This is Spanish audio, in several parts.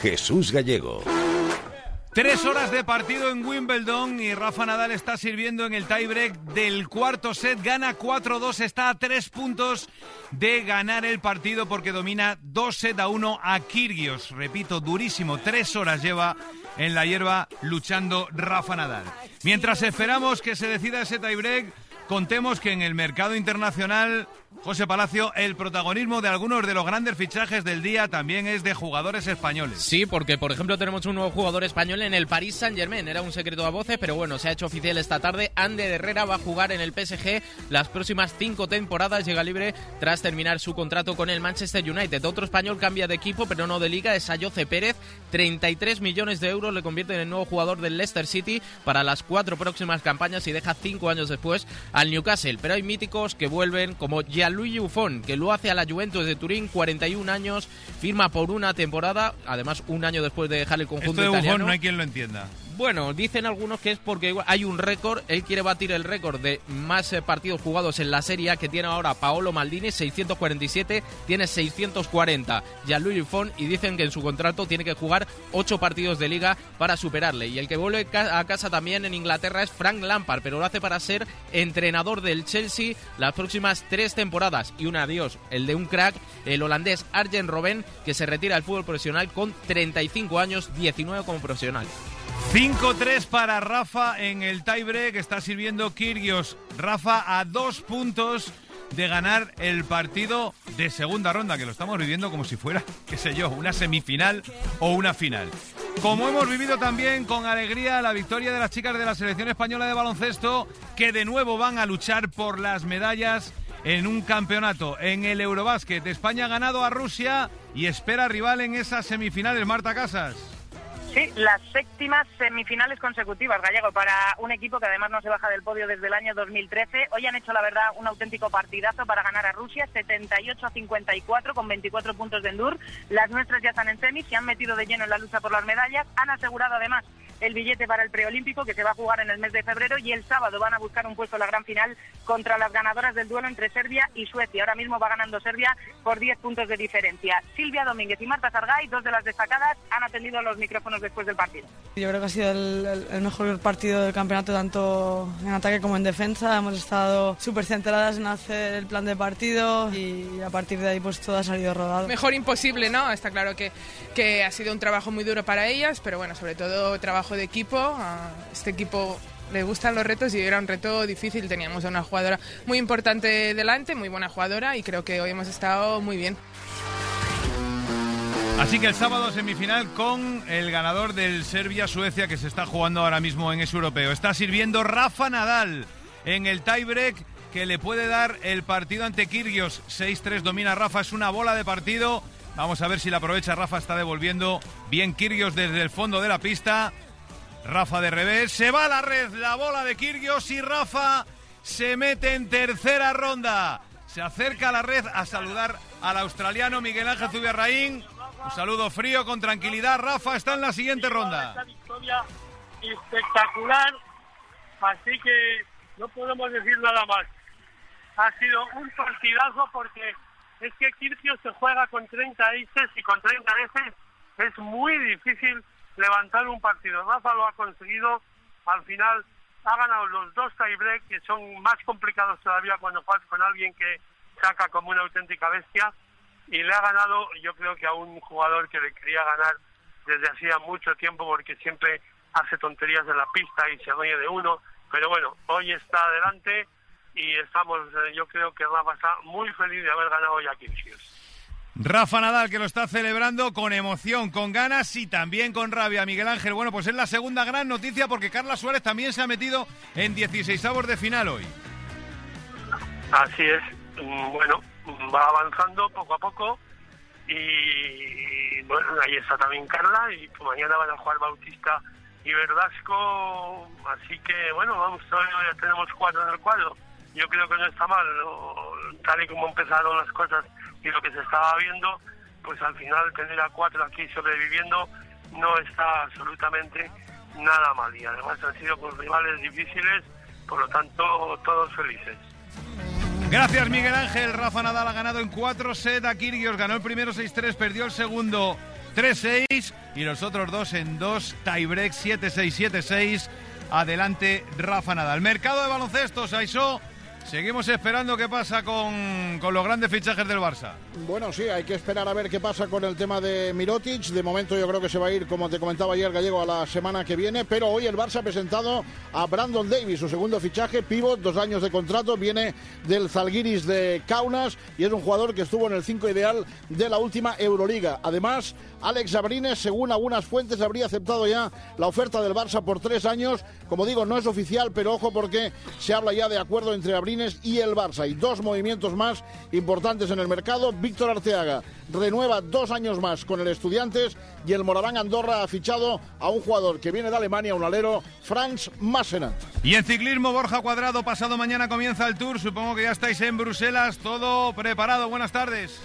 Jesús Gallego. Tres horas de partido en Wimbledon y Rafa Nadal está sirviendo en el tiebreak del cuarto set. Gana 4-2, está a tres puntos de ganar el partido porque domina 2 set a 1 a Kirgios. Repito, durísimo. Tres horas lleva en la hierba luchando Rafa Nadal. Mientras esperamos que se decida ese tiebreak, contemos que en el mercado internacional José Palacio, el protagonismo de algunos de los grandes fichajes del día también es de jugadores españoles. Sí, porque por ejemplo tenemos un nuevo jugador español en el Paris Saint Germain. Era un secreto a voces, pero bueno, se ha hecho oficial esta tarde. Ander Herrera va a jugar en el PSG las próximas cinco temporadas. Llega libre tras terminar su contrato con el Manchester United. Otro español cambia de equipo, pero no de liga. Es Ayoce Pérez. 33 millones de euros le convierte en el nuevo jugador del Leicester City para las cuatro próximas campañas y deja cinco años después al Newcastle. Pero hay míticos que vuelven como Gianluigi Buffon, que lo hace a la Juventus de Turín, 41 años, firma por una temporada, además un año después de dejar el conjunto Esto de italiano. Buffon no hay quien lo entienda. Bueno, dicen algunos que es porque hay un récord, él quiere batir el récord de más eh, partidos jugados en la Serie que tiene ahora Paolo Maldini, 647, tiene 640 Gianluigi Buffon y dicen que en su contrato tiene que jugar 8 partidos de liga para superarle. Y el que vuelve a casa también en Inglaterra es Frank Lampard, pero lo hace para ser entrenador del Chelsea las próximas tres temporadas. Y un adiós, el de un crack, el holandés Arjen Robben, que se retira del fútbol profesional con 35 años, 19 como profesional. 5-3 para Rafa en el tiebreak. Está sirviendo Kirgios. Rafa a dos puntos de ganar el partido de segunda ronda, que lo estamos viviendo como si fuera, qué sé yo, una semifinal o una final. Como hemos vivido también con alegría la victoria de las chicas de la selección española de baloncesto, que de nuevo van a luchar por las medallas en un campeonato. En el Eurobásquet, España ha ganado a Rusia y espera rival en esas semifinales, Marta Casas. Sí, las séptimas semifinales consecutivas, Gallego, para un equipo que además no se baja del podio desde el año 2013. Hoy han hecho, la verdad, un auténtico partidazo para ganar a Rusia, 78 a 54, con 24 puntos de Endur. Las nuestras ya están en semis, se han metido de lleno en la lucha por las medallas. Han asegurado, además, el billete para el preolímpico que se va a jugar en el mes de febrero y el sábado van a buscar un puesto en la gran final contra las ganadoras del duelo entre Serbia y Suecia. Ahora mismo va ganando Serbia por 10 puntos de diferencia. Silvia Domínguez y Marta Sargay, dos de las destacadas, han atendido los micrófonos después del partido. Yo creo que ha sido el, el- el mejor partido del campeonato, tanto en ataque como en defensa. Hemos estado súper centradas en hacer el plan de partido y a partir de ahí pues todo ha salido rodado. Mejor imposible, ¿no? Está claro que, que ha sido un trabajo muy duro para ellas, pero bueno, sobre todo trabajo de equipo. A este equipo le gustan los retos y era un reto difícil. Teníamos a una jugadora muy importante delante, muy buena jugadora y creo que hoy hemos estado muy bien. Así que el sábado semifinal con el ganador del Serbia-Suecia que se está jugando ahora mismo en ese europeo. Está sirviendo Rafa Nadal en el tiebreak que le puede dar el partido ante Kirgios. 6-3 domina Rafa, es una bola de partido. Vamos a ver si la aprovecha. Rafa está devolviendo bien Kirgios desde el fondo de la pista. Rafa de revés, se va a la red la bola de Kirgios y Rafa se mete en tercera ronda. Se acerca a la red a saludar al australiano Miguel Ángel Zubiarraín. Un saludo frío con tranquilidad. Rafa está en la siguiente ronda. Esta victoria espectacular, así que no podemos decir nada más. Ha sido un partidazo porque es que Kirchio se juega con 30 aces y con 30 veces es muy difícil levantar un partido. Rafa lo ha conseguido, al final ha ganado los dos tiebreak que son más complicados todavía cuando juegas con alguien que saca como una auténtica bestia y le ha ganado yo creo que a un jugador que le quería ganar desde hacía mucho tiempo porque siempre hace tonterías en la pista y se dueña de uno, pero bueno, hoy está adelante y estamos, eh, yo creo que Rafa está muy feliz de haber ganado hoy a. Rafa Nadal que lo está celebrando con emoción, con ganas y también con rabia. Miguel Ángel, bueno, pues es la segunda gran noticia porque Carla Suárez también se ha metido en 16 avos de final hoy. Así es, Mm, bueno, va avanzando poco a poco y bueno, ahí está también Carla y mañana van a jugar Bautista y Verdasco, así que bueno, vamos, todavía tenemos cuatro en el cuadro. Yo creo que no está mal, tal y como empezaron las cosas y lo que se estaba viendo, pues al final tener a cuatro aquí sobreviviendo no está absolutamente nada mal y además han sido con rivales difíciles, por lo tanto todos felices. Gracias Miguel Ángel. Rafa Nadal ha ganado en 4 sets a Kyrgios. Ganó el primero 6-3, perdió el segundo 3-6 y los otros dos en 2 tiebreak 7-6-7-6. Adelante Rafa Nadal. Mercado de baloncesto, Saisó. Seguimos esperando qué pasa con, con, los grandes fichajes del Barça. Bueno, sí, hay que esperar a ver qué pasa con el tema de Mirotic. De momento yo creo que se va a ir, como te comentaba ayer Gallego, a la semana que viene. Pero hoy el Barça ha presentado a Brandon Davis, su segundo fichaje, pivot, dos años de contrato. Viene del Zalgiris de Kaunas y es un jugador que estuvo en el 5 ideal de la última Euroliga. Además, Alex Abrines, según algunas fuentes, habría aceptado ya la oferta del Barça por tres años. Como digo, no es oficial, pero ojo porque se habla ya de acuerdo entre Abrines y el Barça. Y dos movimientos más importantes en el mercado. Víctor Arteaga renueva dos años más con el Estudiantes y el Moraván Andorra ha fichado a un jugador que viene de Alemania, un alero, Franz Massenat. Y en ciclismo, Borja Cuadrado, pasado mañana comienza el Tour. Supongo que ya estáis en Bruselas, todo preparado. Buenas tardes.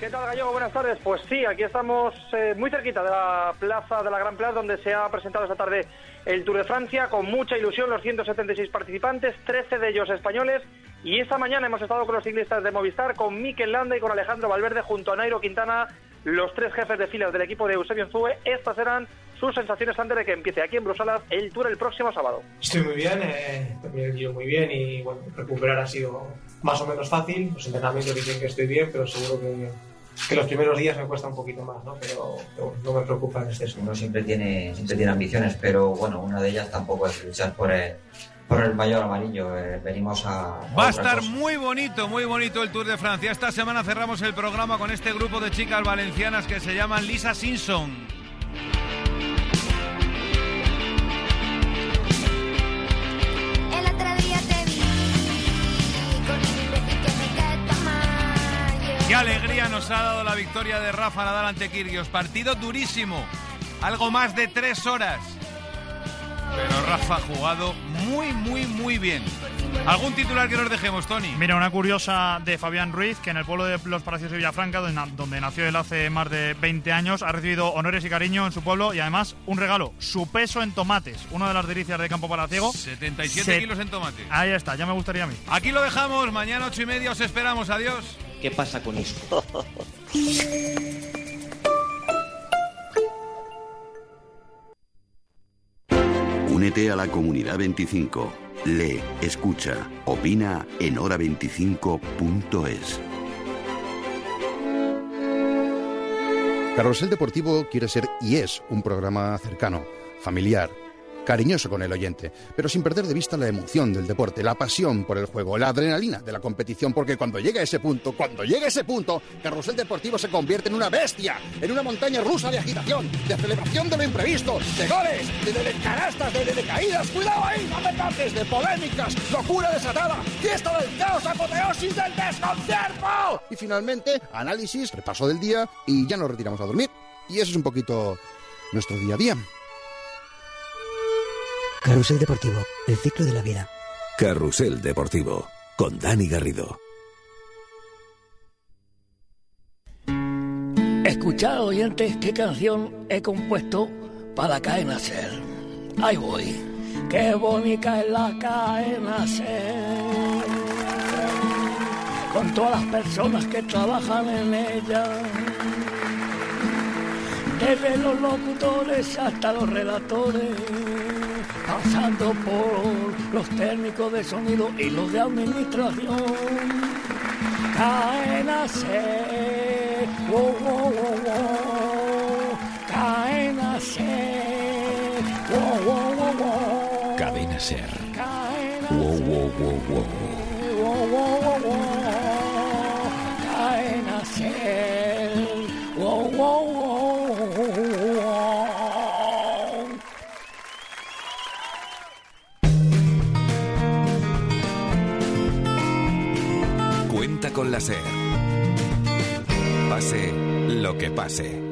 ¿Qué tal, Gallego? Buenas tardes. Pues sí, aquí estamos eh, muy cerquita de la plaza de la Gran Plaza, donde se ha presentado esta tarde el Tour de Francia, con mucha ilusión los 176 participantes, 13 de ellos españoles. Y esta mañana hemos estado con los ciclistas de Movistar, con Mikel Landa y con Alejandro Valverde, junto a Nairo Quintana, los tres jefes de filas del equipo de Eusebio Zue. Estas eran sus sensaciones antes de que empiece aquí en Bruselas el Tour el próximo sábado. Estoy muy bien, eh, he muy bien y bueno, recuperar ha sido más o menos fácil. Los entrenamientos dicen que estoy bien, pero seguro que que los primeros días me cuesta un poquito más, ¿no? Pero, no me preocupa en exceso. Uno siempre tiene, siempre tiene ambiciones, pero bueno, una de ellas tampoco es luchar por el, por el mayor amarillo. Eh, venimos a. Va a estar muy bonito, muy bonito el Tour de Francia. Esta semana cerramos el programa con este grupo de chicas valencianas que se llaman Lisa Simpson. Qué alegría nos ha dado la victoria de Rafa Nadal ante Kirgios. Partido durísimo. Algo más de tres horas. Pero Rafa ha jugado muy, muy, muy bien. ¿Algún titular que nos dejemos, Tony? Mira, una curiosa de Fabián Ruiz, que en el pueblo de Los Palacios de Villafranca, donde nació él hace más de 20 años, ha recibido honores y cariño en su pueblo y además un regalo, su peso en tomates, una de las delicias de Campo Palaciego. 77 kilos en tomates. Ahí está, ya me gustaría a mí. Aquí lo dejamos, mañana ocho y media os esperamos, adiós. ¿Qué pasa con esto? Únete a la comunidad 25. Lee, escucha, opina en hora25.es. Carrusel Deportivo quiere ser y es un programa cercano, familiar cariñoso con el oyente, pero sin perder de vista la emoción del deporte, la pasión por el juego, la adrenalina de la competición, porque cuando llega ese punto, cuando llega ese punto, Carrusel Deportivo se convierte en una bestia, en una montaña rusa de agitación, de celebración de lo imprevisto, de goles, de, de, de, caídas, cuidado ahí, no me toques, de polémicas, locura desatada, fiesta del caos, apoteosis del desconcierto. Y finalmente, análisis, repaso del día y ya nos retiramos a dormir. Y eso es un poquito nuestro día a día. Carrusel Deportivo, el ciclo de la vida. Carrusel Deportivo, con Dani Garrido. Escuchad, oyentes, qué canción he compuesto para Cadena Ser. Ahí voy. Qué bonita es la Cadena Ser. Con todas las personas que trabajan en ella. Desde los locutores hasta los relatores pasando por los técnicos de sonido y los de administración. Caen a ser, wow, wow, wow. caen a ser. Cadena Ser. Caen a wow, wow, wow, wow. Wow, con la SER. Pase lo que pase.